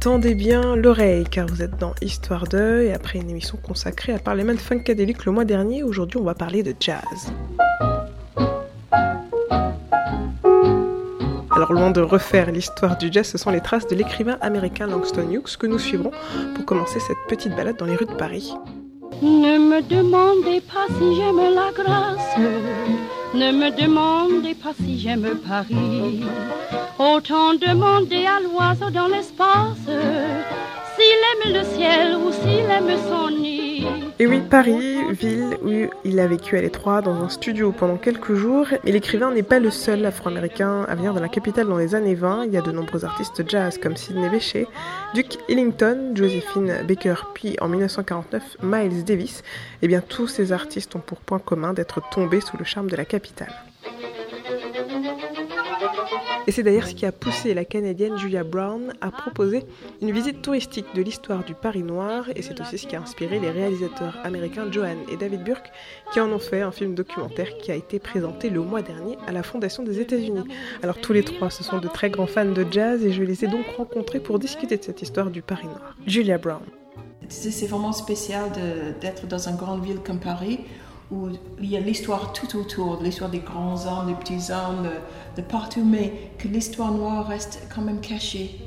Tendez bien l'oreille car vous êtes dans Histoire 2 et après une émission consacrée à Parlement Funkadelic le mois dernier, aujourd'hui on va parler de jazz. Alors loin de refaire l'histoire du jazz, ce sont les traces de l'écrivain américain Langston Hughes que nous suivrons pour commencer cette petite balade dans les rues de Paris. Ne me demandez pas si j'aime la grâce, me si j'aime Paris. Autant demander à l'oiseau dans l'espace s'il aime le ciel ou s'il aime son nid. Et oui, Paris, ville où il a vécu à l'étroit dans un studio pendant quelques jours. Et l'écrivain n'est pas le seul afro-américain à venir dans la capitale dans les années 20. Il y a de nombreux artistes jazz comme Sidney Bechet, Duke Ellington, Josephine Baker, puis en 1949 Miles Davis. Et bien tous ces artistes ont pour point commun d'être tombés sous le charme de la capitale. Et c'est d'ailleurs ce qui a poussé la Canadienne Julia Brown à proposer une visite touristique de l'histoire du Paris noir, et c'est aussi ce qui a inspiré les réalisateurs américains Johan et David Burke, qui en ont fait un film documentaire qui a été présenté le mois dernier à la Fondation des États-Unis. Alors tous les trois, ce sont de très grands fans de jazz, et je les ai donc rencontrés pour discuter de cette histoire du Paris noir. Julia Brown. C'est vraiment spécial d'être dans une grande ville comme Paris où il y a l'histoire tout autour, l'histoire des grands hommes, des petits hommes, de, partout, mais que l'histoire noire reste quand même cachée.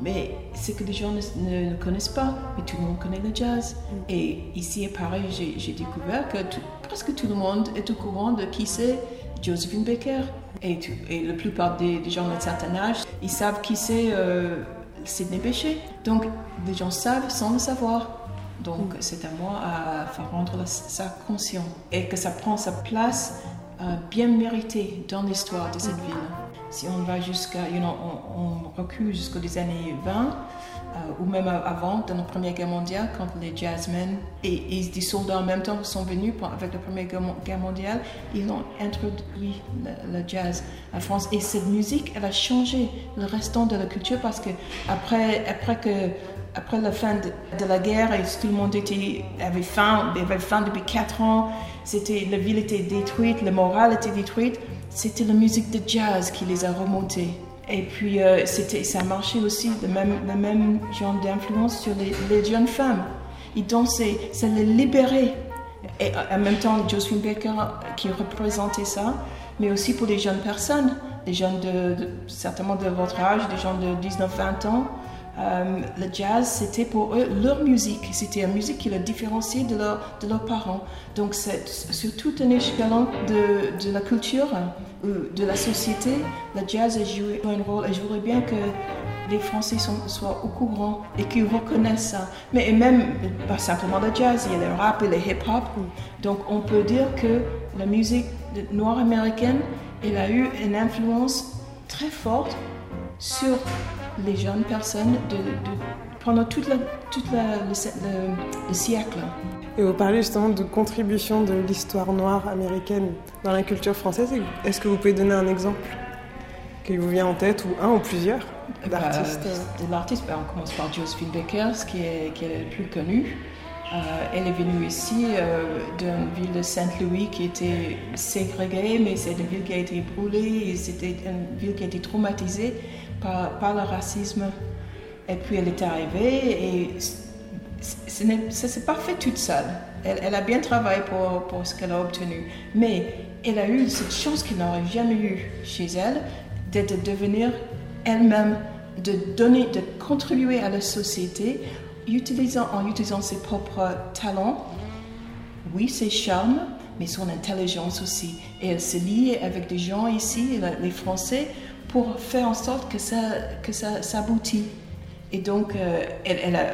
Mais c'est que les gens ne, ne, connaissent pas, mais tout le monde connaît le jazz. Et ici à Paris, j'ai découvert que presque tout le monde est au courant de qui c'est Josephine Baker. Et, tout, et la plupart des, des, gens d'un certain âge, ils savent qui c'est euh, Sidney Bechet. Donc les gens savent sans le savoir. Donc, c'est à moi à faire rendre ça conscient et que ça prend sa place euh, bien méritée dans l'histoire de cette ville. Si on va jusqu'à, you know, on, on recule jusqu'aux années 20, euh, ou même avant, dans la Première Guerre mondiale, quand les jazzmen et, et des soldats en même temps sont venus avec la Première Guerre mondiale, ils ont introduit le, jazz en France. Et cette musique, elle a changé le restant de la culture parce que après, après que après la fin de, la guerre, et tout le monde était, avait faim, avait faim depuis quatre ans, c'était, la ville était détruite, le moral était détruite, c'était la musique de jazz qui les a remontés. Et puis, euh, c'était, ça marchait aussi, le même, le même genre d'influence sur les, jeunes femmes. Ils dansaient, ça les libérait. Et en même temps, Josephine Baker qui représentait ça, mais aussi pour les jeunes personnes, des jeunes de certainement de votre âge, des gens de 19-20 ans, euh, le jazz, c'était pour eux leur musique. C'était une musique qui les différenciait de, leur, de leurs parents. Donc, sur tout un échelon de, la culture ou de la société, le jazz a joué un rôle. Et je voudrais bien que les Français soient au courant et qu'ils reconnaissent ça. Mais même, pas simplement le jazz, il y a le rap et le hip-hop. Donc, on peut dire que la musique noire américaine, elle a eu une influence très forte sur les jeunes personnes de, de, pendant tout la, toute la, le, le, le, siècle. Et vous parlez justement de contribution de l'histoire noire américaine dans la culture française. Est-ce que vous pouvez donner un exemple qui vous vient en tête, ou un ou plusieurs d'artistes bah, De l'artiste, bah, on commence par Josephine Baker, qui est, qui est le plus connu. Euh, elle est venue ici euh, d'une ville de Saint-Louis qui était ségrégée, mais c'est une ville qui a été brûlée c'était une ville qui a été traumatisée par, le racisme. Et puis elle est arrivée et ça ne s'est pas fait toute seule. Elle, a bien travaillé pour, pour ce qu'elle a obtenu. Mais elle a eu cette chance qu'elle n'aurait jamais eue chez elle, de, de devenir elle-même, de donner, de contribuer à la société utilisant, en utilisant ses propres talents, oui, ses charmes, mais son intelligence aussi. Et elle se lie avec des gens ici, les Français, pour faire en sorte que ça, que ça s'aboutit. Et donc, euh, elle, elle, a,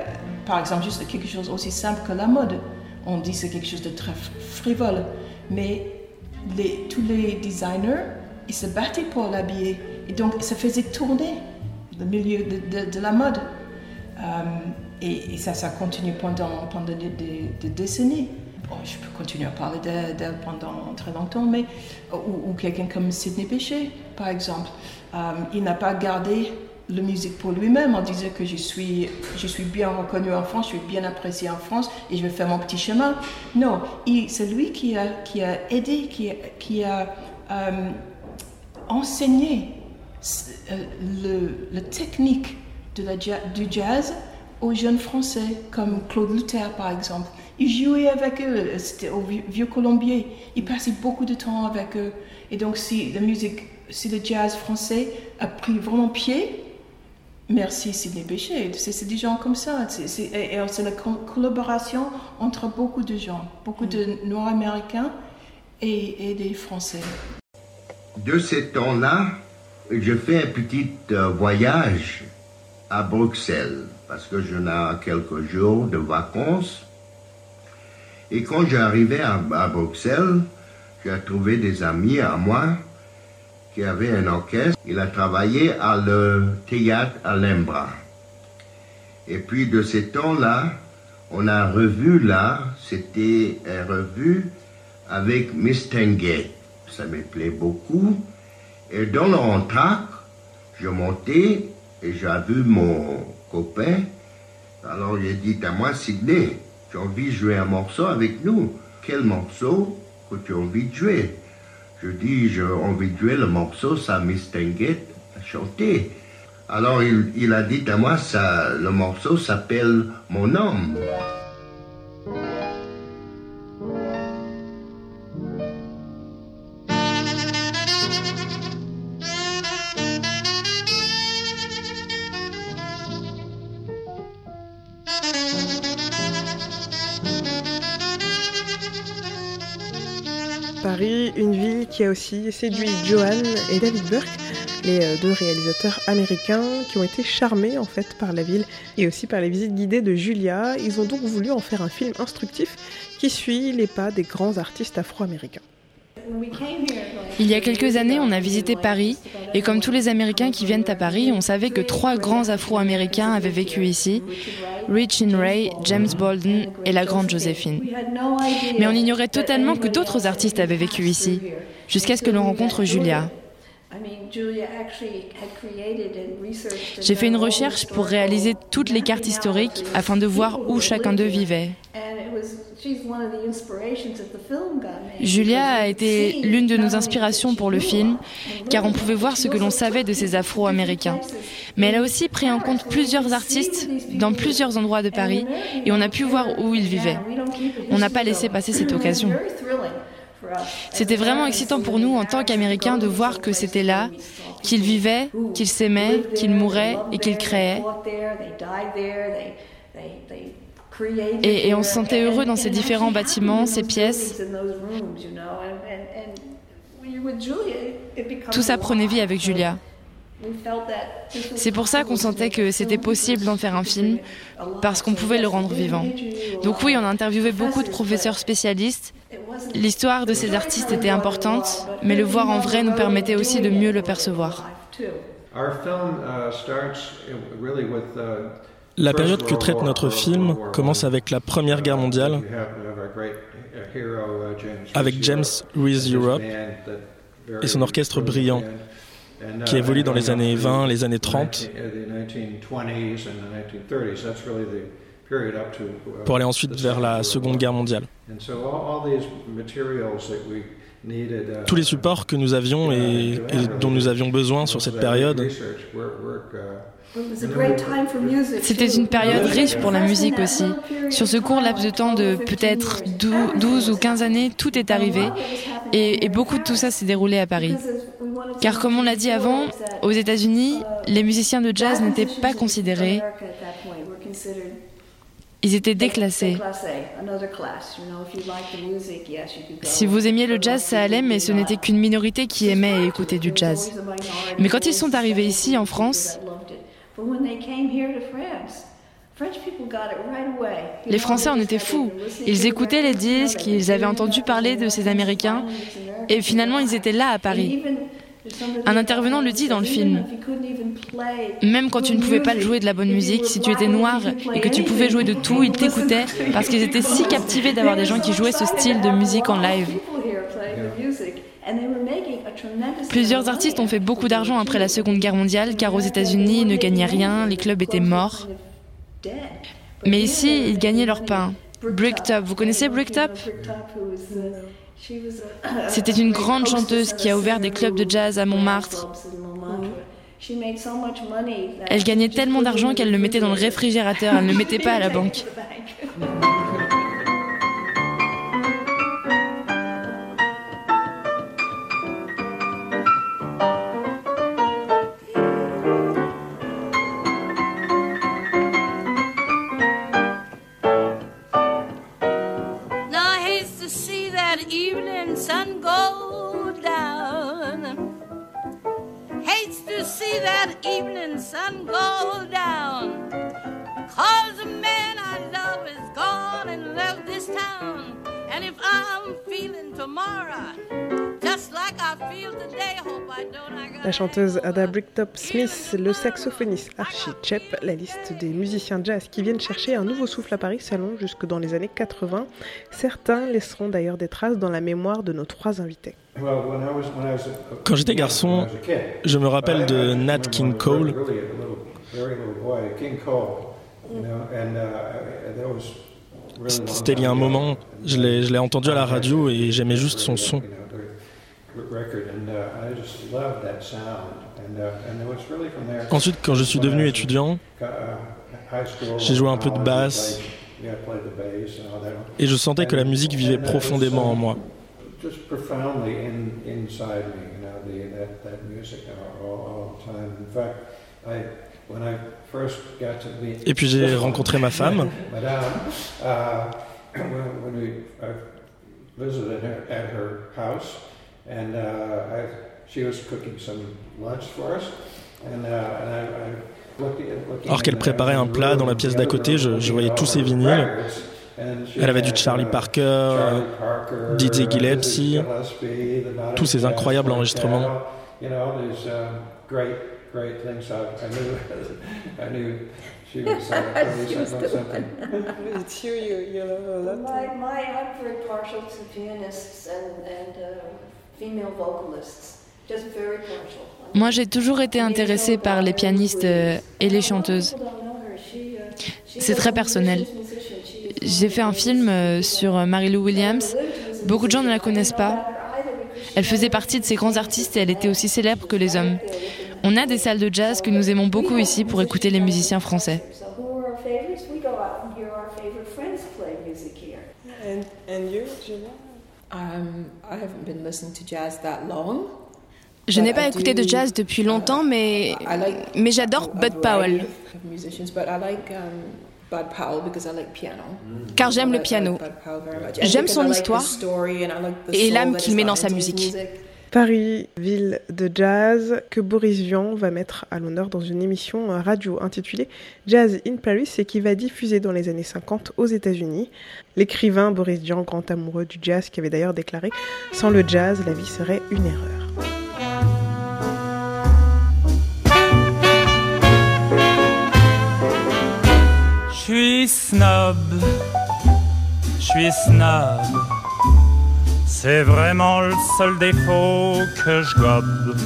par exemple, juste quelque chose aussi simple que la mode. On dit c'est quelque chose de très frivole, mais les, tous les designers, ils se battaient pour l'habiller. Et donc, ça faisait tourner le milieu de, de, la mode. Euh, et, ça, ça continue pendant, pendant des, décennies. Je peux continuer à parler d'elle pendant très longtemps, mais ou, quelqu'un comme Sidney Bechet, par exemple, euh, il n'a pas gardé la musique pour lui-même en disant que je suis, je suis bien reconnu en France, je suis bien apprécié en France et je vais faire mon petit chemin. Non, c'est lui qui a, qui a aidé, qui, a euh, enseigné euh, le, technique de la, du jazz aux jeunes Français, comme Claude Luther par exemple. Il jouait avec eux, c'était au Vieux Colombier. Il passait beaucoup de temps avec eux. Et donc, si la musique, si le jazz français a pris vraiment pied, merci Sidney Bechet. C'est des gens comme ça. C'est la collaboration entre beaucoup de gens, beaucoup de Noirs américains et, et des Français. De ces temps-là, je fais un petit euh, voyage à Bruxelles parce que je n'ai quelques jours de vacances. Et quand j'arrivais à, Bruxelles, j'ai trouvé des amis à moi qui avaient un orchestre. Il a travaillé à le théâtre à Lembra. Et puis de ces temps-là, on a revu là, c'était une revue avec Miss Tengate. Ça me plaît beaucoup. Et dans l'entraque, je montais et j'ai vu mon copain. Alors a dit à moi, Sidney, tu envie de jouer un morceau avec nous. Quel morceau que tu as envie de jouer? Je dis, j'ai envie de jouer le morceau, ça Miss Tengate a chanté. Alors il, il, a dit à moi, ça, le morceau s'appelle Mon homme. Aussi séduit Johan et David Burke, les euh, deux réalisateurs américains qui ont été charmés en fait par la ville et aussi par les visites guidées de Julia. Ils ont donc voulu en faire un film instructif qui suit les pas des grands artistes afro-américains. Il y a quelques années, on a visité Paris et comme tous les Américains qui viennent à Paris, on savait que trois grands Afro-Américains avaient vécu ici, Rich Ray, James Bolden et la grande Joséphine. Mais on ignorait totalement que d'autres artistes avaient vécu ici, jusqu'à ce que l'on rencontre Julia. J'ai fait une recherche pour réaliser toutes les cartes historiques afin de voir où chacun d'eux vivait. Julia a été l'une de nos inspirations pour le film, car on pouvait voir ce que l'on savait de ces Afro-Américains. Mais elle a aussi pris en compte plusieurs artistes dans plusieurs endroits de Paris, et on a pu voir où ils vivaient. On n'a pas laissé passer cette occasion. C'était vraiment excitant pour nous en tant qu'Américains de voir que c'était là, qu'ils vivaient, qu'ils s'aimaient, qu'ils mouraient et qu'ils créaient. Et, on se sentait heureux dans ces différents bâtiments, ces pièces. Tout ça prenait vie avec Julia. C'est pour ça qu'on sentait que c'était possible d'en faire un film, parce qu'on pouvait le rendre vivant. Donc oui, on a interviewé beaucoup de professeurs spécialistes. L'histoire de ces artistes était importante, mais le voir en vrai nous permettait aussi de mieux le percevoir. La période que traite notre film commence avec la Première Guerre mondiale, avec James Reese Europe et son orchestre brillant, qui évolue dans les années 20, les années 30, pour aller ensuite vers la Seconde Guerre mondiale. Tous les supports que nous avions et, et dont nous avions besoin sur cette période c'était une période riche pour la musique aussi. Sur ce court laps de temps de peut-être 12 ou 15 années, tout est arrivé et, beaucoup de tout ça s'est déroulé à Paris. Car comme on l'a dit avant, aux États-Unis, les musiciens de jazz n'étaient pas considérés. Ils étaient déclassés. Si vous aimiez le jazz, ça allait, mais ce n'était qu'une minorité qui aimait et écoutait du jazz. Mais quand ils sont arrivés ici, en France, les Français en étaient fous. Ils écoutaient les disques, ils avaient entendu parler de ces Américains, et finalement ils étaient là à Paris. Un intervenant le dit dans le film. Même quand tu ne pouvais pas jouer de la bonne musique, si tu étais noir et que tu pouvais jouer de tout, ils t'écoutaient parce qu'ils étaient si captivés d'avoir des gens qui jouaient ce style de musique en live. Plusieurs artistes ont fait beaucoup d'argent après la Seconde Guerre mondiale car aux États-Unis, ils ne gagnaient rien, les clubs étaient morts. Mais ici, ils gagnaient leur pain. Bricktop, vous connaissez Bricktop? C'était une grande chanteuse qui a ouvert des clubs de jazz à Montmartre. Elle gagnait tellement d'argent qu'elle le mettait dans le réfrigérateur, elle ne le mettait pas à la banque. sun go down. Hates to see that evening sun go down. Cause the man I love is gone and left this town. And if I'm feeling tomorrow, La chanteuse Ada Bricktop Smith, le saxophoniste Archie Chep, la liste des musiciens jazz qui viennent chercher un nouveau souffle à Paris s'allonge jusque dans les années 80. Certains laisseront d'ailleurs des traces dans la mémoire de nos trois invités. Quand j'étais garçon, je me rappelle de Nat King Cole. C'était il y a un moment, je l'ai entendu à la radio et j'aimais juste son son. Ensuite, quand je suis devenu étudiant, j'ai joué un peu de basse et je sentais que la musique vivait profondément en moi. Et puis j'ai rencontré ma femme. Alors qu'elle préparait un plat dans la pièce d'à côté, je, voyais tous ses vinyles. Elle avait du Charlie Parker, Didier Gillespie, tous ces incroyables enregistrements. You, you, you and, and. Moi, j'ai toujours été intéressée par les pianistes euh, et les chanteuses. C'est très personnel. J'ai fait un film euh, sur Mary-Lou Williams. Beaucoup de gens ne la connaissent pas. Elle faisait partie de ces grands artistes et elle était aussi célèbre que les hommes. On a des salles de jazz que nous aimons beaucoup ici pour écouter les musiciens français. Je n'ai pas écouté de jazz depuis longtemps, mais, mais j'adore Bud Powell. Car j'aime le piano. J'aime son histoire et l'âme qu'il met dans sa musique. Paris, ville de jazz, que Boris Vian va mettre à l'honneur dans une émission radio intitulée Jazz in Paris et qui va diffuser dans les années 50 aux États-Unis. L'écrivain Boris Vian, grand amoureux du jazz, qui avait d'ailleurs déclaré Sans le jazz, la vie serait une erreur. Je suis snob, je suis snob. C'est vraiment le seul défaut que je gobe.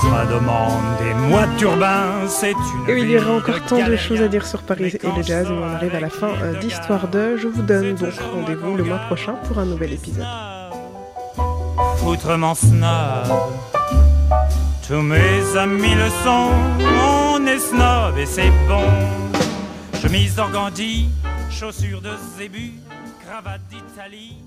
Ça demande des mois de c'est une. Et il y aura encore tant de choses à dire sur Paris et le jazz, mais on arrive à la fin euh, d'Histoire 2. Je vous donne donc rendez-vous le mois prochain pour un nouvel épisode. Foutrement snob, tous mes amis le sont, on est snob et c'est bon. Chemise d'organdie, chaussures de zébu, cravate d'Italie.